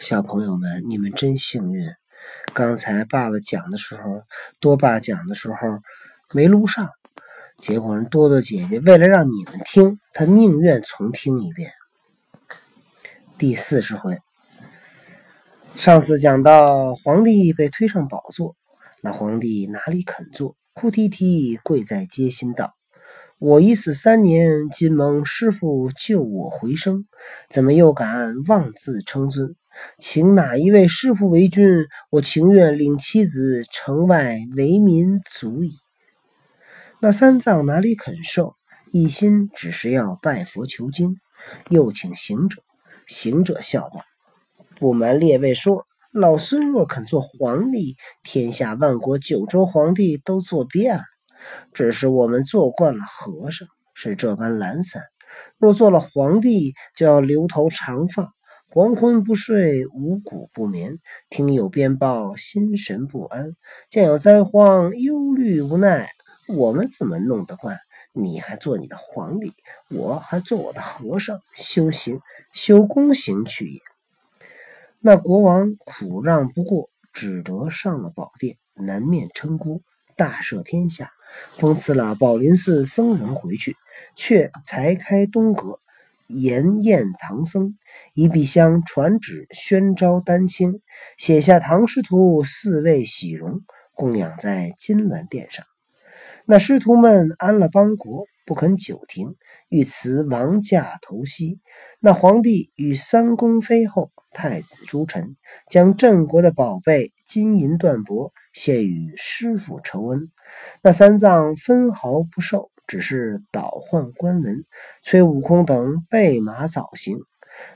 小朋友们，你们真幸运！刚才爸爸讲的时候，多爸讲的时候没录上，结果人多多姐姐为了让你们听，她宁愿重听一遍。第四十回，上次讲到皇帝被推上宝座，那皇帝哪里肯坐，哭啼啼跪在街心道。我已死三年，今蒙师傅救我回生，怎么又敢妄自称尊？请哪一位师傅为君？我情愿领妻子城外为民足矣。那三藏哪里肯受，一心只是要拜佛求经。又请行者，行者笑道：“不瞒列位说，老孙若肯做皇帝，天下万国九州皇帝都做遍了。”只是我们做惯了和尚，是这般懒散；若做了皇帝，就要留头长发，黄昏不睡，五谷不眠，听有鞭报，心神不安；见有灾荒，忧虑无奈。我们怎么弄得惯？你还做你的皇帝，我还做我的和尚，修行修功行去也。那国王苦让不过，只得上了宝殿，南面称孤，大赦天下。封赐了宝林寺僧人回去，却才开东阁，严宴唐僧，一壁香传旨宣召丹青，写下唐师徒四位喜容，供养在金銮殿上。那师徒们安了邦国，不肯久停，欲辞王驾投西。那皇帝与三宫妃后、太子诸臣，将镇国的宝贝金银缎帛。献与师傅酬恩，那三藏分毫不受，只是倒换官文，催悟空等备马早行。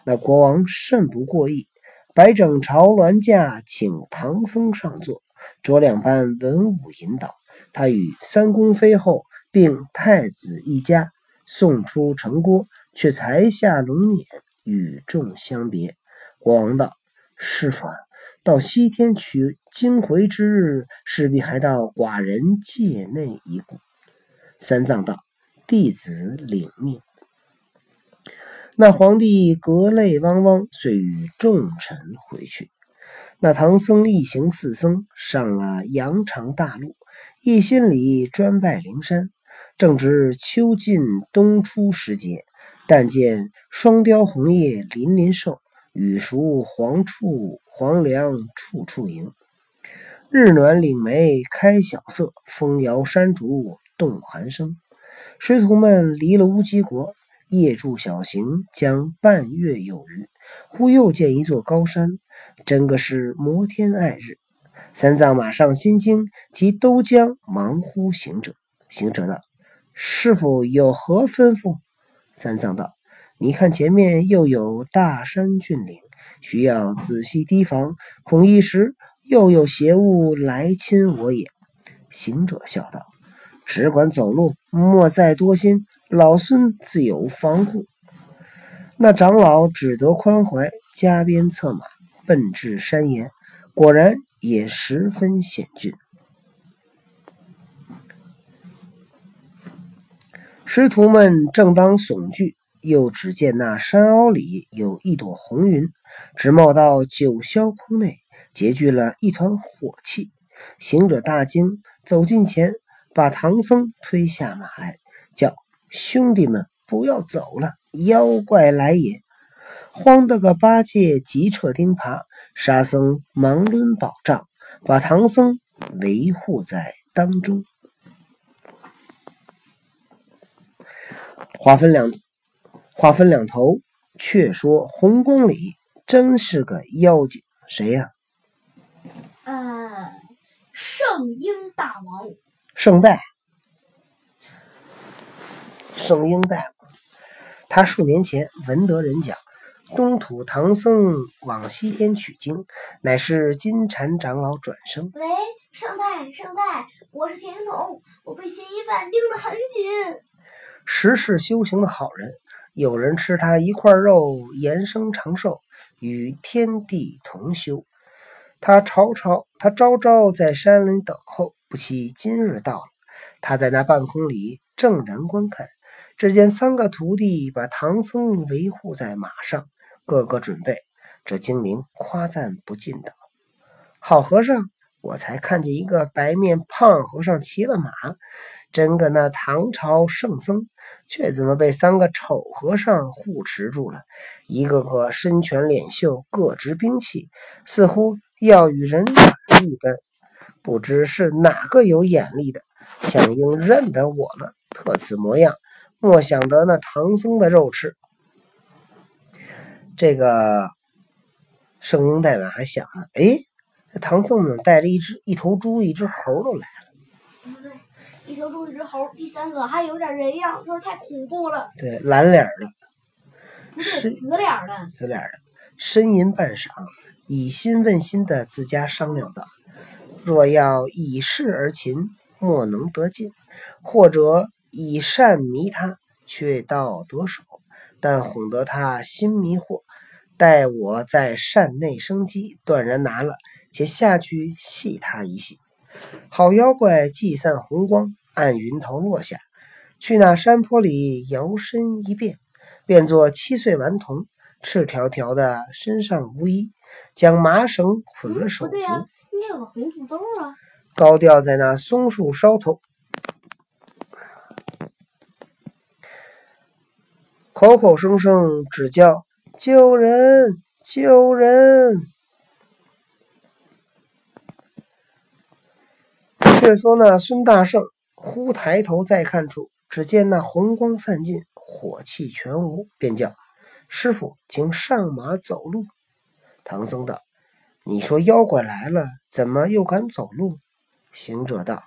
那国王甚不过意，摆整朝銮驾，请唐僧上座，着两班文武引导。他与三宫妃后并太子一家送出城郭，却才下龙辇，与众相别。国王道：“师傅。”到西天取经回之日，势必还到寡人界内一顾。三藏道：“弟子领命。”那皇帝隔泪汪汪，遂与众臣回去。那唐僧一行四僧上了羊肠大路，一心里专拜灵山。正值秋尽冬初时节，但见双雕红叶林林瘦。雨熟黄处黄粱处处迎，日暖岭梅开晓色，风摇山竹动寒声。师徒们离了乌鸡国，夜住小行，将半月有余。忽又见一座高山，真个是摩天爱日。三藏马上心惊，即都将忙呼行者。行者道：“师傅有何吩咐？”三藏道。你看前面又有大山峻岭，需要仔细提防，恐一时又有邪物来侵我也。行者笑道：“只管走路，莫再多心，老孙自有防护。”那长老只得宽怀，加鞭策马，奔至山岩，果然也十分险峻。师徒们正当悚惧。又只见那山凹里有一朵红云，直冒到九霄空内，结聚了一团火气。行者大惊，走近前，把唐僧推下马来，叫兄弟们不要走了，妖怪来也！慌得个八戒急撤钉耙，沙僧忙抡宝杖，把唐僧围护在当中。话分两。话分两头，却说红光里真是个妖精，谁呀？嗯，圣婴大王。圣代。圣婴大夫，他数年前闻得人讲，东土唐僧往西天取经，乃是金蝉长老转生。喂，圣代，圣代，我是田云童，我被嫌疑犯盯得很紧。十世修行的好人。有人吃他一块肉，延生长寿，与天地同修。他朝朝，他朝朝在山林等候，不期今日到了。他在那半空里正然观看，只见三个徒弟把唐僧围护在马上，个个准备。这精灵夸赞不尽道：“好和尚，我才看见一个白面胖和尚骑了马，真个那唐朝圣僧，却怎么被三个丑和尚护持住了？一个个身拳脸秀，各执兵器，似乎要与人打一般。不知是哪个有眼力的，想应认得我了，特此模样，莫想得那唐僧的肉吃。”这个圣婴代表还想呢，哎，这唐僧怎么带着一只一头猪、一只猴都来了。不对，一头猪，一只猴，第三个还有点人样，就是太恐怖了。对，蓝脸的，不是紫脸的，紫脸的，呻吟半晌，以心问心的自家商量道：“若要以势而擒，莫能得进；或者以善迷他，却道得手。但哄得他心迷惑。”待我在善内生机，断然拿了，且下去戏他一戏。好妖怪既散红光，按云头落下，去那山坡里摇身一变，变作七岁顽童，赤条条的，身上无衣，将麻绳捆了手足，有个红肚兜啊，高吊在那松树梢头，口口声声只叫。救人！救人！却说那孙大圣忽抬头再看处，只见那红光散尽，火气全无，便叫师傅，请上马走路。唐僧道：“你说妖怪来了，怎么又敢走路？”行者道：“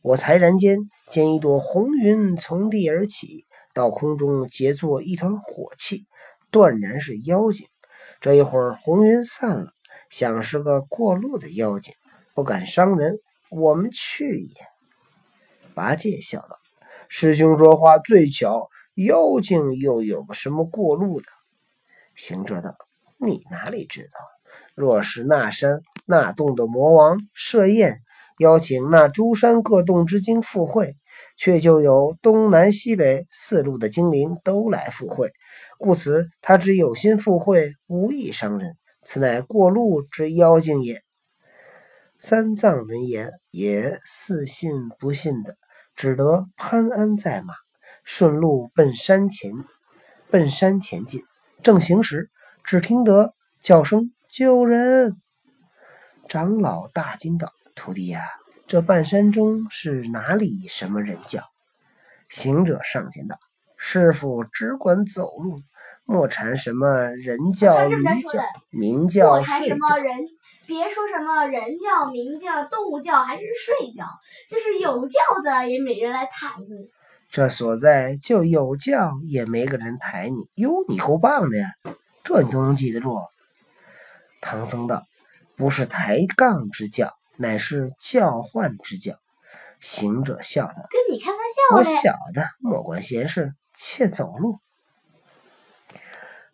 我才然间见一朵红云从地而起，到空中结作一团火气。”断然是妖精。这一会儿红云散了，想是个过路的妖精，不敢伤人。我们去也。八戒笑道：“师兄说话最巧，妖精又有个什么过路的？”行者道：“你哪里知道？若是那山那洞的魔王设宴，邀请那诸山各洞之精赴会。”却就有东南西北四路的精灵都来赴会，故此他只有心赴会，无意伤人。此乃过路之妖精也。三藏闻言也似信不信的，只得攀鞍在马，顺路奔山前，奔山前进。正行时，只听得叫声：“救人！”长老大惊道：“徒弟呀！”这半山中是哪里？什么人叫？行者上前道：“师傅只管走路，莫缠什么人叫、驴叫、鸣叫、睡什么人，别说什么人叫、鸣叫、动物叫，还是睡觉，就是有叫的也没人来抬你。这所在就有叫，也没个人抬你。哟，你够棒的呀！这你都能记得住。”唐僧道：“不是抬杠之教。”乃是教唤之教，行者笑道：“跟你开玩笑我晓得，莫管闲事，且走路。”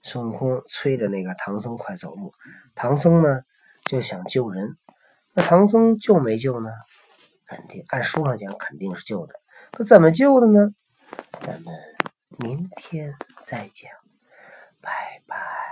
孙悟空催着那个唐僧快走路，唐僧呢就想救人，那唐僧救没救呢？肯定按书上讲肯定是救的，可怎么救的呢？咱们明天再讲，拜拜。